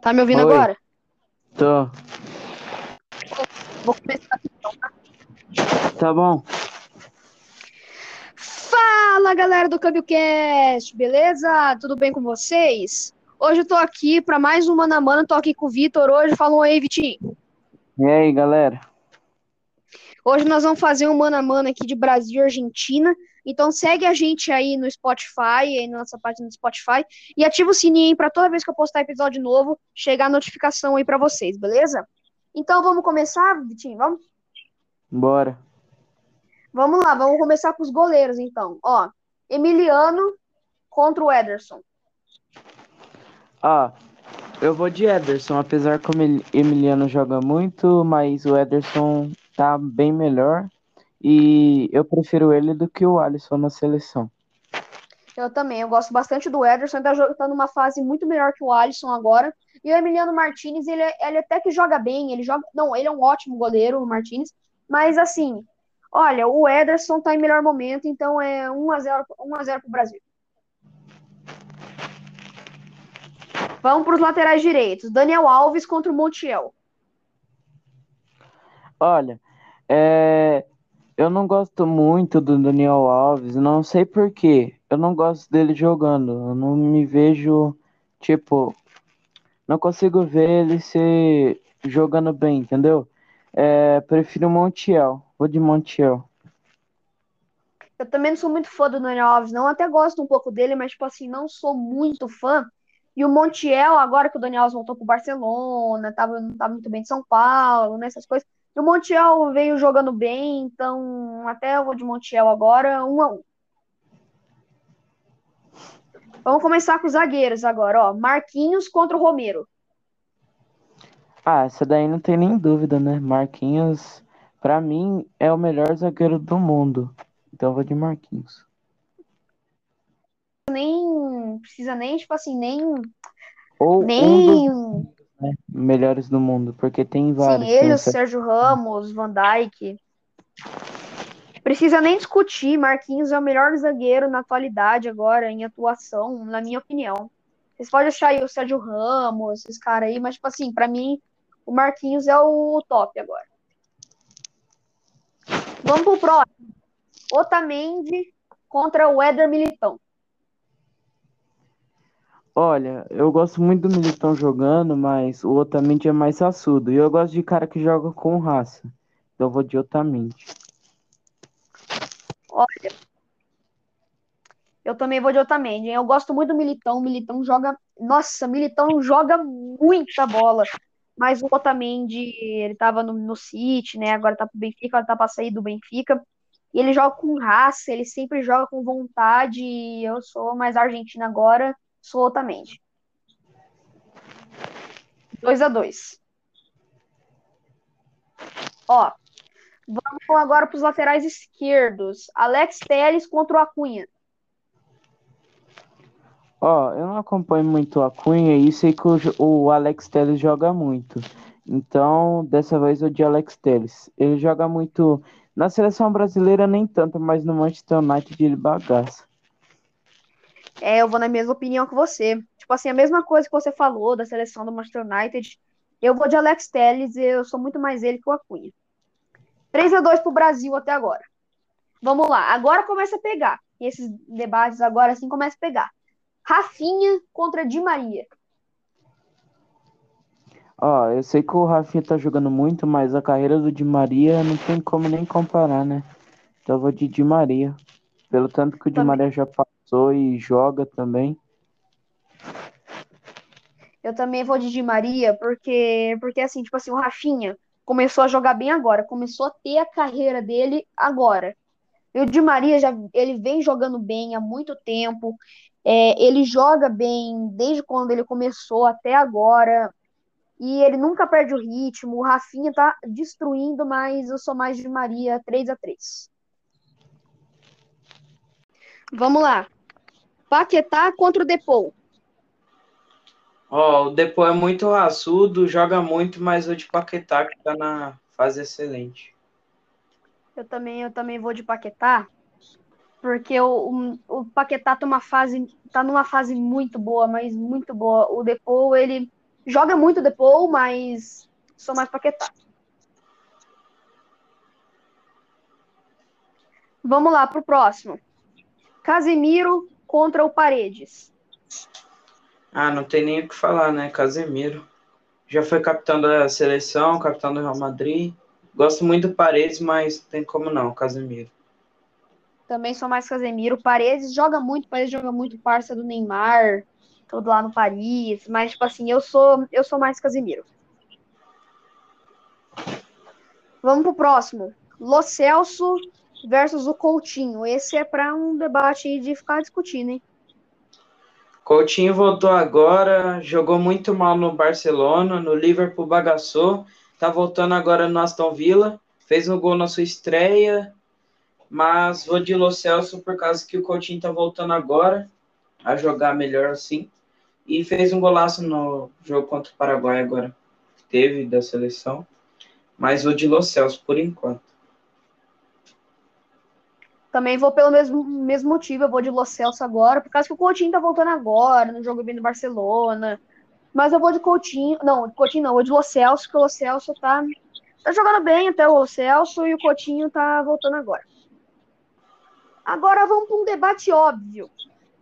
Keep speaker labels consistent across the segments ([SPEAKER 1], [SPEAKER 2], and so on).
[SPEAKER 1] Tá me ouvindo
[SPEAKER 2] Oi.
[SPEAKER 1] agora?
[SPEAKER 2] Tô.
[SPEAKER 1] Vou começar aqui então, tá?
[SPEAKER 2] Tá bom.
[SPEAKER 1] Fala, galera do CâmbioCast, beleza? Tudo bem com vocês? Hoje eu tô aqui pra mais um Mano a Mano, tô aqui com o Vitor hoje. Fala um aí, Vitinho.
[SPEAKER 2] E aí, galera?
[SPEAKER 1] Hoje nós vamos fazer um Mano a Mano aqui de Brasil e Argentina. Então segue a gente aí no Spotify, aí na nossa página do Spotify, e ativa o sininho para toda vez que eu postar episódio novo, chegar a notificação aí pra vocês, beleza? Então vamos começar, Vitinho? Vamos?
[SPEAKER 2] Bora.
[SPEAKER 1] Vamos lá, vamos começar com os goleiros, então. Ó, Emiliano contra o Ederson.
[SPEAKER 2] Ó, eu vou de Ederson, apesar que o Emil- Emiliano joga muito, mas o Ederson tá bem melhor. E eu prefiro ele do que o Alisson na seleção.
[SPEAKER 1] Eu também, eu gosto bastante do Ederson, ele tá jogando tá numa fase muito melhor que o Alisson agora. E o Emiliano Martinez, ele, é- ele até que joga bem, ele joga. Não, ele é um ótimo goleiro, o Martinez. Mas assim, olha, o Ederson tá em melhor momento, então é 1x0 1x0 pro Brasil. Vamos para os laterais direitos. Daniel Alves contra o Montiel.
[SPEAKER 2] Olha, é, eu não gosto muito do Daniel Alves, não sei por quê. Eu não gosto dele jogando. Eu não me vejo, tipo, não consigo ver ele se jogando bem, entendeu? É, prefiro Montiel. Vou de Montiel.
[SPEAKER 1] Eu também não sou muito fã do Daniel Alves, não. Até gosto um pouco dele, mas, tipo assim, não sou muito fã. E o Montiel, agora que o Daniel Alves voltou pro Barcelona, tava, não tava muito bem de São Paulo, né, essas coisas. E o Montiel veio jogando bem, então até eu vou de Montiel agora, um a um. Vamos começar com os zagueiros agora, ó. Marquinhos contra o Romero.
[SPEAKER 2] Ah, essa daí não tem nem dúvida, né? Marquinhos, pra mim, é o melhor zagueiro do mundo. Então eu vou de Marquinhos.
[SPEAKER 1] Nem precisa nem, tipo assim, nem.
[SPEAKER 2] Ou um
[SPEAKER 1] Nem.
[SPEAKER 2] Dos melhores do mundo, porque tem
[SPEAKER 1] Sim,
[SPEAKER 2] vários.
[SPEAKER 1] ele,
[SPEAKER 2] Tem
[SPEAKER 1] o
[SPEAKER 2] Sérgio
[SPEAKER 1] Ramos, Van Dijk. Precisa nem discutir. Marquinhos é o melhor zagueiro na atualidade agora, em atuação, na minha opinião. Vocês podem achar aí o Sérgio Ramos, esses caras aí, mas, tipo assim, pra mim, o Marquinhos é o top agora. Vamos pro próximo. Otamendi contra o Éder Militão.
[SPEAKER 2] Olha, eu gosto muito do Militão jogando, mas o Otamendi é mais raçudo. E eu gosto de cara que joga com raça. Então eu vou de Otamendi.
[SPEAKER 1] Olha, eu também vou de Otamendi. Eu gosto muito do Militão. O Militão joga. Nossa, Militão joga muita bola. Mas o Otamendi, ele tava no, no City, né? Agora tá pro Benfica, agora tá pra sair do Benfica. E ele joga com raça, ele sempre joga com vontade. Eu sou mais argentina agora, sou Otamendi. 2 a 2 Ó, vamos agora pros laterais esquerdos. Alex Telles contra o Acunha.
[SPEAKER 2] Ó, eu não acompanho muito a Cunha e sei que o, o Alex Telles joga muito. Então, dessa vez eu de Alex Telles. Ele joga muito. Na seleção brasileira nem tanto, mas no Manchester United ele bagaça.
[SPEAKER 1] É, eu vou na mesma opinião que você. Tipo assim, a mesma coisa que você falou da seleção do Manchester United. Eu vou de Alex Telles, eu sou muito mais ele que o Acunha. 3 a 2 pro Brasil até agora. Vamos lá, agora começa a pegar. Esses debates agora assim começa a pegar. Rafinha contra Di Maria.
[SPEAKER 2] Ó, eu sei que o Rafinha tá jogando muito, mas a carreira do Di Maria não tem como nem comparar, né? Então eu vou de Di Maria. Pelo tanto que o Di
[SPEAKER 1] Também.
[SPEAKER 2] Maria já passou e joga também.
[SPEAKER 1] Eu também vou de Di Maria, porque, porque assim, tipo assim, o Rafinha começou a jogar bem agora, começou a ter a carreira dele agora. E o Di Maria já ele vem jogando bem há muito tempo. É, ele joga bem desde quando ele começou até agora. E ele nunca perde o ritmo. O Rafinha tá destruindo, mas eu sou mais de Maria 3 a 3 Vamos lá. Paquetá contra o Depou.
[SPEAKER 3] Ó, o Depô é muito raçudo, joga muito, mas o de Paquetá que tá na fase excelente.
[SPEAKER 1] Eu também, eu também vou de Paquetá, porque o, o, o Paquetá tá, uma fase, tá numa fase muito boa, mas muito boa. O Depou, ele, Joga muito Depou, mas sou mais Paquetá. Vamos lá pro próximo. Casemiro contra o Paredes.
[SPEAKER 2] Ah, não tem nem o que falar, né? Casemiro. Já foi capitão da seleção, capitão do Real Madrid. Gosto muito do Paredes, mas tem como não, Casemiro.
[SPEAKER 1] Também sou mais Casemiro. Paredes joga muito, Paredes joga muito parça do Neymar, todo lá no Paris, mas tipo assim, eu sou eu sou mais Casemiro. Vamos pro próximo. Lo Celso versus o Coutinho. Esse é para um debate de ficar discutindo, hein?
[SPEAKER 2] Coutinho voltou agora, jogou muito mal no Barcelona, no Liverpool bagaçou, tá voltando agora no Aston Villa, fez um gol na sua estreia, mas vou de Lo Celso por causa que o Coutinho tá voltando agora a jogar melhor assim, e fez um golaço no jogo contra o Paraguai agora, teve da seleção, mas vou de Lo Celso por enquanto.
[SPEAKER 1] Também vou pelo mesmo, mesmo motivo, eu vou de Lo Celso agora, por causa que o Coutinho tá voltando agora, no jogo bem do Barcelona. Mas eu vou de Coutinho, não, Coutinho não, eu vou de Lo Celso, porque o Lo Celso tá, tá jogando bem até o Lo Celso e o Coutinho tá voltando agora. Agora vamos para um debate óbvio.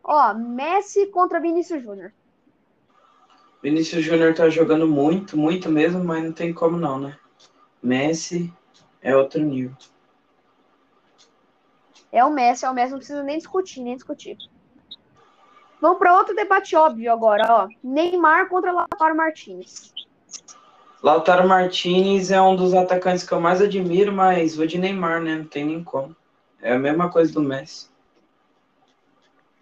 [SPEAKER 1] Ó, Messi contra Vinícius Júnior.
[SPEAKER 2] Vinícius Júnior tá jogando muito, muito mesmo, mas não tem como não, né? Messi é outro nível.
[SPEAKER 1] É o Messi, é o Messi, não precisa nem discutir, nem discutir. Vamos para outro debate óbvio agora, ó. Neymar contra Lautaro Martinez.
[SPEAKER 2] Lautaro Martinez é um dos atacantes que eu mais admiro, mas vou de Neymar, né? Não tem nem como. É a mesma coisa do Messi.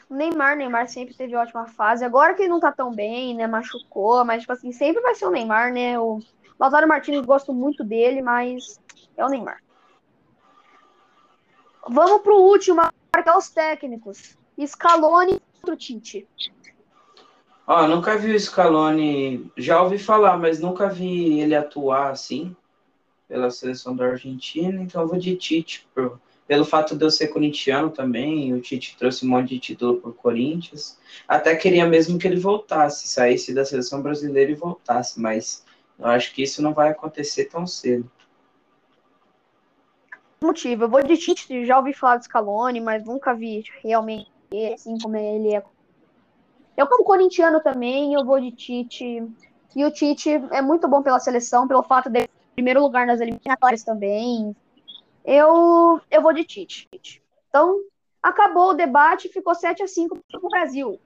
[SPEAKER 1] Neymar, Neymar sempre teve ótima fase. Agora que ele não tá tão bem, né? Machucou, mas, tipo assim, sempre vai ser o Neymar, né? O Lautaro Martinez, gosto muito dele, mas é o Neymar. Vamos pro último, marcar os técnicos. Scaloni contra o Tite.
[SPEAKER 2] Ó, nunca vi o Scaloni, já ouvi falar, mas nunca vi ele atuar assim pela seleção da Argentina, então vou de Tite, por, pelo fato de eu ser corintiano também, o Tite trouxe um monte de título por Corinthians. Até queria mesmo que ele voltasse, saísse da seleção brasileira e voltasse, mas eu acho que isso não vai acontecer tão cedo
[SPEAKER 1] motivo. Eu vou de Tite, já ouvi falar do Scaloni, mas nunca vi realmente assim como ele é. Eu, como corintiano também, eu vou de Tite. E o Tite é muito bom pela seleção, pelo fato de primeiro lugar nas eliminatórias também. Eu, eu vou de Tite. Então, acabou o debate, ficou 7 a 5 para o Brasil.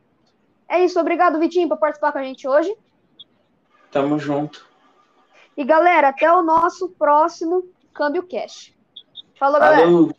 [SPEAKER 1] É isso, obrigado, Vitinho, por participar com a gente hoje.
[SPEAKER 2] Tamo junto.
[SPEAKER 1] E galera, até o nosso próximo Câmbio Cash. Falou, galera. Falou.